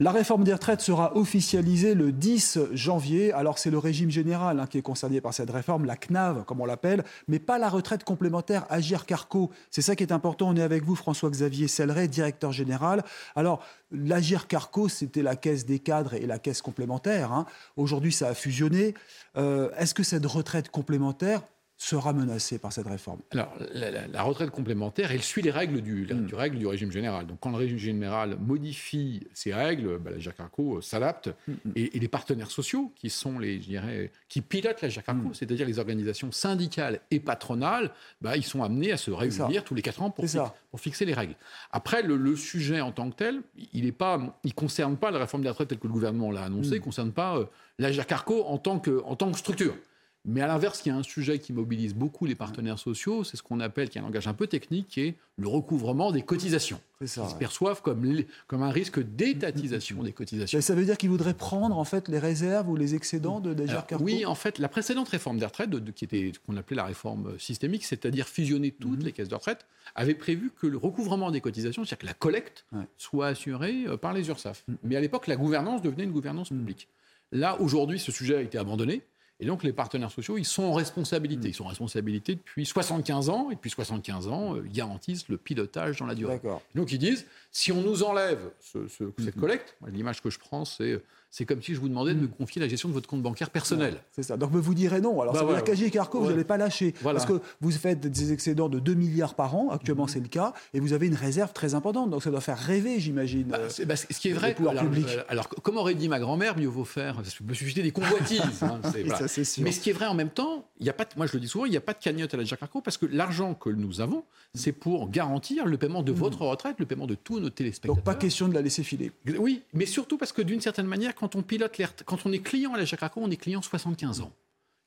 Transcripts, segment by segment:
La réforme des retraites sera officialisée le 10 janvier. Alors c'est le régime général hein, qui est concerné par cette réforme, la CNAV comme on l'appelle, mais pas la retraite complémentaire Agir Carco. C'est ça qui est important. On est avec vous François-Xavier Selleret, directeur général. Alors l'Agir Carco, c'était la caisse des cadres et la caisse complémentaire. hein. Aujourd'hui ça a fusionné. Euh, Est-ce que cette retraite complémentaire sera menacée par cette réforme Alors, la, la- la retraite complémentaire, elle suit les règles du, Mm. du règle du régime général. Donc, quand le régime général modifie ses règles, bah, la GIRCARCO euh, s'adapte. Mm, Et, et les partenaires sociaux, qui sont les, je dirais, qui pilotent la GIRCARCO, Mm. c'est-à-dire les organisations syndicales et patronales, bah, ils sont amenés à se réunir tous les quatre ans pour, pour fixer les règles. Après, le, le sujet en tant que tel, il ne concerne pas la réforme des retraites telle que le gouvernement l'a annoncé, il ne concerne pas euh, la GIRCARCO en tant que, en tant que structure. Mais à l'inverse, il y a un sujet qui mobilise beaucoup les partenaires sociaux, c'est ce qu'on appelle, qui est un langage un peu technique, qui est le recouvrement des cotisations. Ça. Ils se perçoivent comme, comme un risque d'étatisation des cotisations. Ça veut dire qu'ils voudraient prendre en fait les réserves ou les excédents de Carco oui, en fait, la précédente réforme des retraites, de- de- qui était ce qu'on appelait la réforme euh, systémique, c'est-à-dire fusionner toutes Mhm. les caisses de retraite, avait prévu que le recouvrement des cotisations, c'est-à-dire que la collecte, Ouais. Mhm. soit assurée euh, par les URSAF. Mais à l'époque, la gouvernance devenait une gouvernance publique. Là, aujourd'hui, ce sujet a été abandonné. Et donc, les partenaires sociaux, ils sont en responsabilité. Ils sont en responsabilité depuis 75 ans. Et depuis 75 ans, euh, ils garantissent le pilotage dans la durée. Donc ils disent, si on nous enlève ce- ce- cette collecte, moi, l'image que je prends, c'est c'est comme si je vous demandais de me confier la gestion de votre compte bancaire personnel. C'est ça. Donc vous direz non. Alors Bah ça veut voilà. dire Carco, vous Ouais. n'allez pas lâcher. Voilà. Parce que vous faites des excédents de 2 milliards par an, actuellement c'est le cas, et vous avez une réserve très importante. Donc ça doit faire rêver, j'imagine. Bah, Euh, bah, ce qui est vrai, alors, euh, alors, comme aurait dit ma grand-mère, mieux vaut faire, ça peut susciter des convoitises. hein, voilà. ça, c'est sûr. Mais ce qui est vrai en même temps, il y a pas, de- moi je le dis souvent, il n'y a pas de cagnotte à la Jacarco parce que l'argent que nous avons, c'est pour garantir le paiement de votre retraite, le paiement de tous nos téléspectateurs. Donc pas question de la laisser filer. Oui, mais surtout parce que d'une certaine manière, quand on pilote les quand on est client à la Jacarco, on est client 75 ans.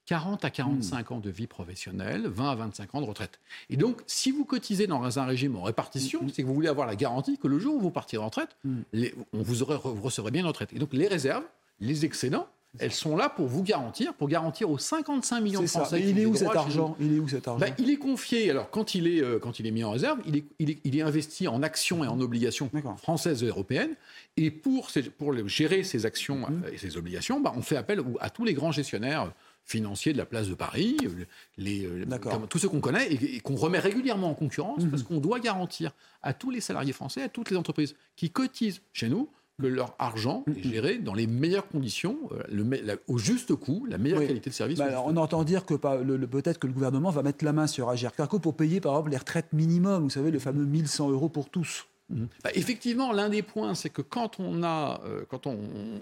40 à 45 ans de vie professionnelle, 20 à 25 ans de retraite. Et donc, si vous cotisez dans un régime en répartition, c'est que vous voulez avoir la garantie que le jour où vous partirez en retraite, les- on vous, aurez, vous recevrez bien une retraite. Et donc, les réserves, les excédents, elles sont là pour vous garantir, pour garantir aux 55 millions de ça. Français Mais qui il est où cet argent Il est où cet argent Ben, il est confié, alors quand il est, euh, quand il est mis en réserve, il est, il est, il est investi en actions et en obligations françaises et européennes. Et pour, ces- pour gérer ces actions Mhm. euh, et ces obligations, ben, on fait appel à tous les grands gestionnaires financiers de la place de Paris, euh, les, euh, comme- tous ceux qu'on connaît et, et qu'on remet régulièrement en concurrence Mhm. parce qu'on doit garantir à tous les salariés français, à toutes les entreprises qui cotisent chez nous, que leur argent est géré dans les meilleures conditions, euh, le me- la- au juste coût, la meilleure Oui. qualité de service. Bah, alors, on entend dire que pas- le- le- peut-être que le gouvernement va mettre la main sur Agir Carco pour payer par exemple les retraites minimum, vous savez, le fameux 1100 euros pour tous. Bah, effectivement, l'un des points, c'est que quand on a, euh, quand on,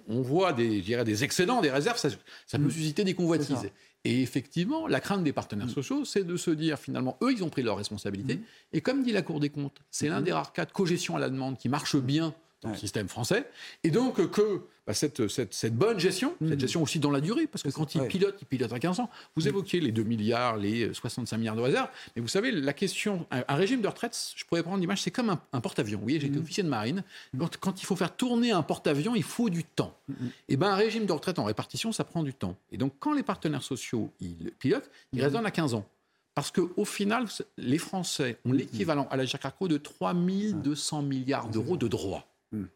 on voit des, excédents, des réserves, ça, ça peut susciter des convoitises. Et effectivement, la crainte des partenaires sociaux, c'est de se dire finalement, eux, ils ont pris leurs responsabilités. Et comme dit la Cour des comptes, c'est l'un des rares cas de cogestion à la demande qui marche bien dans le système français. Et donc euh, que bah, cette, cette, cette bonne gestion, cette gestion aussi dans la durée, parce que quand ils ouais. pilotent, ils pilotent à 15 ans. Vous évoquiez les 2 milliards, les 65 milliards de réserves, mais vous savez, la question, un, un régime de retraite, je pourrais prendre l'image, c'est comme un, un porte-avions. Vous voyez, j'étais officier de marine. Quand, quand il faut faire tourner un porte-avions, il faut du temps. Et ben un régime de retraite en répartition, ça prend du temps. Et donc, quand les partenaires sociaux ils pilotent, ils raisonnent à 15 ans. Parce qu'au final, les Français ont l'équivalent à la Jacarco de 3200 milliards d'euros de droits.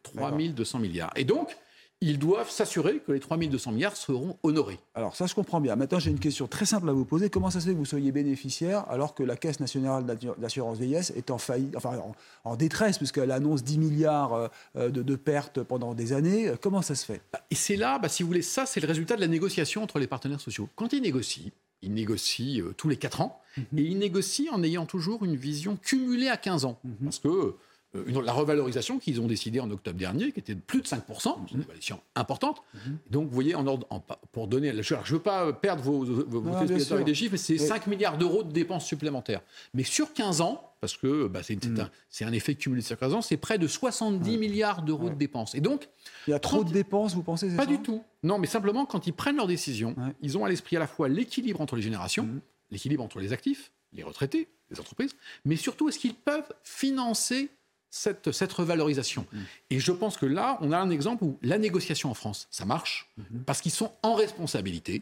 3200 milliards. Et donc, ils doivent s'assurer que les 3200 milliards seront honorés. Alors ça, je comprends bien. Maintenant, j'ai une question très simple à vous poser. Comment ça se fait que vous soyez bénéficiaire alors que la Caisse nationale d'assurance vieillesse est en faillite, enfin en, en détresse, puisqu'elle annonce 10 milliards euh, de, de pertes pendant des années Comment ça se fait? Et c'est là, bah, si vous voulez, ça, c'est le résultat de la négociation entre les partenaires sociaux. Quand ils négocient, ils négocient euh, tous les 4 ans, et ils négocient en ayant toujours une vision cumulée à 15 ans. Parce que euh, une- la revalorisation qu'ils ont décidée en octobre dernier, qui était de plus de 5%, c'est une revalorisation importante. Donc, vous voyez, en ordre, en- pour donner, je ne veux pas perdre vos, vos, vos avec des chiffres, mais c'est Oui. 5 milliards d'euros de dépenses supplémentaires. Mais sur 15 ans, parce que bah, c'est Mm. un, un, effet cumulé de circonstances, c'est près de 70 milliards d'euros Ouais. de dépenses. Et donc, Il y a trop de dépenses, vous pensez c'est pas du tout. Non, mais simplement, quand ils prennent leurs décisions, Ouais. ils ont à l'esprit à la fois l'équilibre entre les générations, Mhm. l'équilibre entre les actifs, les retraités, les entreprises, mais surtout, est-ce qu'ils peuvent financer cette, cette revalorisation Mhm. Et je pense que là, on a un exemple où la négociation en France, ça marche, Mhm. parce qu'ils sont en responsabilité.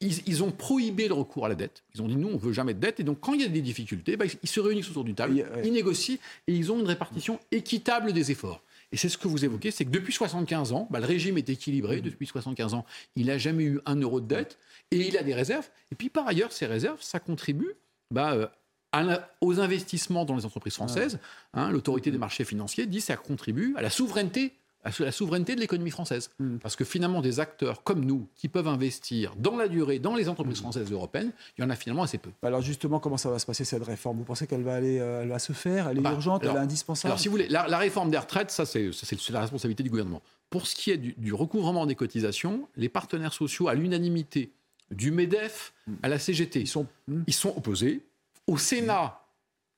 Ils, ils ont prohibé le recours à la dette. Ils ont dit, nous, on veut jamais de dette. Et donc, quand il y a des difficultés, bah, ils se réunissent autour d'une table, ils négocient et ils ont une répartition équitable des efforts. Et c'est ce que vous évoquez, c'est que depuis 75 ans, bah, le régime est équilibré. Depuis 75 ans, il n'a jamais eu un euro de dette et il a des réserves. Et puis par ailleurs, ces réserves, ça contribue bah, euh, aux investissements dans les entreprises françaises. Hein, L'autorité des marchés financiers dit que ça contribue à la souveraineté, à la souveraineté de l'économie française. Mm. Parce que finalement, des acteurs comme nous, qui peuvent investir dans la durée dans les entreprises françaises et européennes, il y en a finalement assez peu. Alors justement, comment ça va se passer cette réforme? Vous pensez qu'elle va aller, euh, elle va se faire? Elle est Bah, urgente alors- Elle est indispensable? Alors, si vous voulez, la, la réforme des retraites, ça, c'est la responsabilité du gouvernement. Pour ce qui est du, du recouvrement des cotisations, les partenaires sociaux, à l'unanimité, du MEDEF à la CGT, Ils sont. Ils sont opposés. Au Sénat,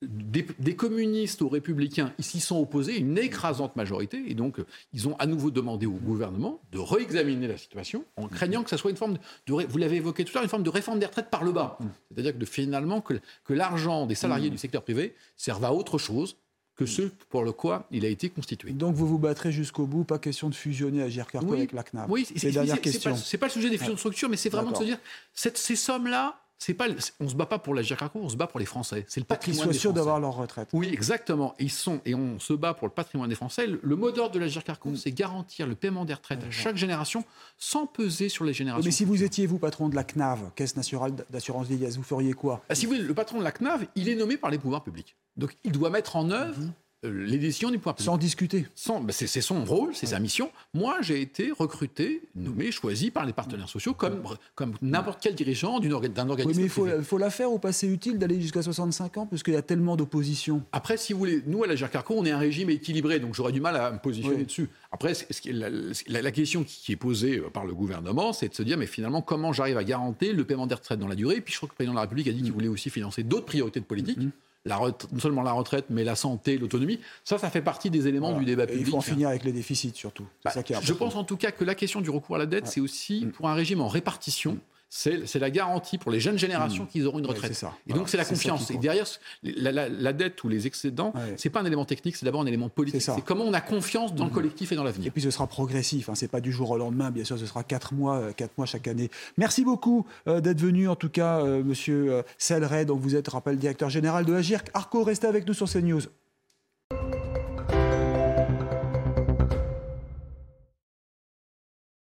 des, des communistes aux républicains, ils s'y sont opposés, une écrasante majorité. Et donc, euh, ils ont à nouveau demandé au gouvernement de réexaminer la situation en craignant que ça soit une forme de, vous l'avez évoqué tout à l'heure, une forme de réforme des retraites par le bas. C'est-à-dire que de- finalement, que, que l'argent des salariés du secteur privé serve à autre chose que ce pour le quoi il a été constitué. Donc vous vous battrez jusqu'au bout, pas question de fusionner Carco Oui. avec la CNAV. Oui, c'est la dernière c'est question. pas, pas le sujet des fusions de structure, mais c'est vraiment de se dire cette- ces sommes-là, c'est pas, on se bat pas pour la GIRCARCO, on se bat pour les Français. C'est le Pas qu'ils patrimoine soient sûrs d'avoir leur retraite. Oui, exactement. Et, ils sont, et on se bat pour le patrimoine des Français. Le, mot d'ordre de la GIRCARCO, Mm. c'est garantir le paiement des retraites à chaque génération sans peser sur les générations. Mais si vous étiez, vous, patron de la CNAV, Caisse nationale d'assurance vieillesse, vous feriez quoi? Ah, si vous voulez, le patron de la CNAV, il est nommé par les pouvoirs publics. Donc il doit mettre en œuvre euh, les décisions du pouvoir public. Sans discuter. Sans- ben, c'est son rôle, c'est sa mission. Moi, j'ai été recruté, nommé, choisi par les partenaires sociaux comme, comme n'importe quel dirigeant orga- d'un Oui, organisme. mais il faut, la faire ou pas C'est utile d'aller jusqu'à 65 ans parce qu'il y a tellement d'opposition. Après, si vous voulez, nous, à la GERCARCO, on est un régime équilibré, donc j'aurais du mal à me positionner Oui. dessus. Après, la, la- la question qui est posée euh, par le gouvernement, c'est de se dire, mais finalement, comment j'arrive à garantir le paiement des retraites dans la durée? Et puis, je crois que le président de la République a dit qu'il voulait aussi financer d'autres priorités de politique. Mm. La non seulement la retraite, mais la santé, l'autonomie. Ça, ça fait partie des éléments Voilà. du débat Et il public. faut en finir avec les déficits surtout. Bah, ça qui est je pense en tout cas que la question du recours à la dette, c'est aussi pour un régime en répartition. C'est la garantie pour les jeunes générations qu'ils auront une Ouais, retraite. c'est ça. Et Voilà. donc c'est la confiance. Et derrière, la, la- la dette ou les excédents, Ouais. c'est pas un élément technique, c'est d'abord un élément politique. C'est ça. C'est comment on a confiance dans le collectif et dans Et l'avenir. puis ce sera progressif, hein, c'est pas du jour au lendemain, bien sûr, ce sera quatre mois, euh, quatre mois chaque année. Merci beaucoup euh, d'être venu, en tout cas, euh, Monsieur euh, Selleret, donc vous êtes, je rappelle, directeur général de Agir. Arco, restez avec nous sur CNews.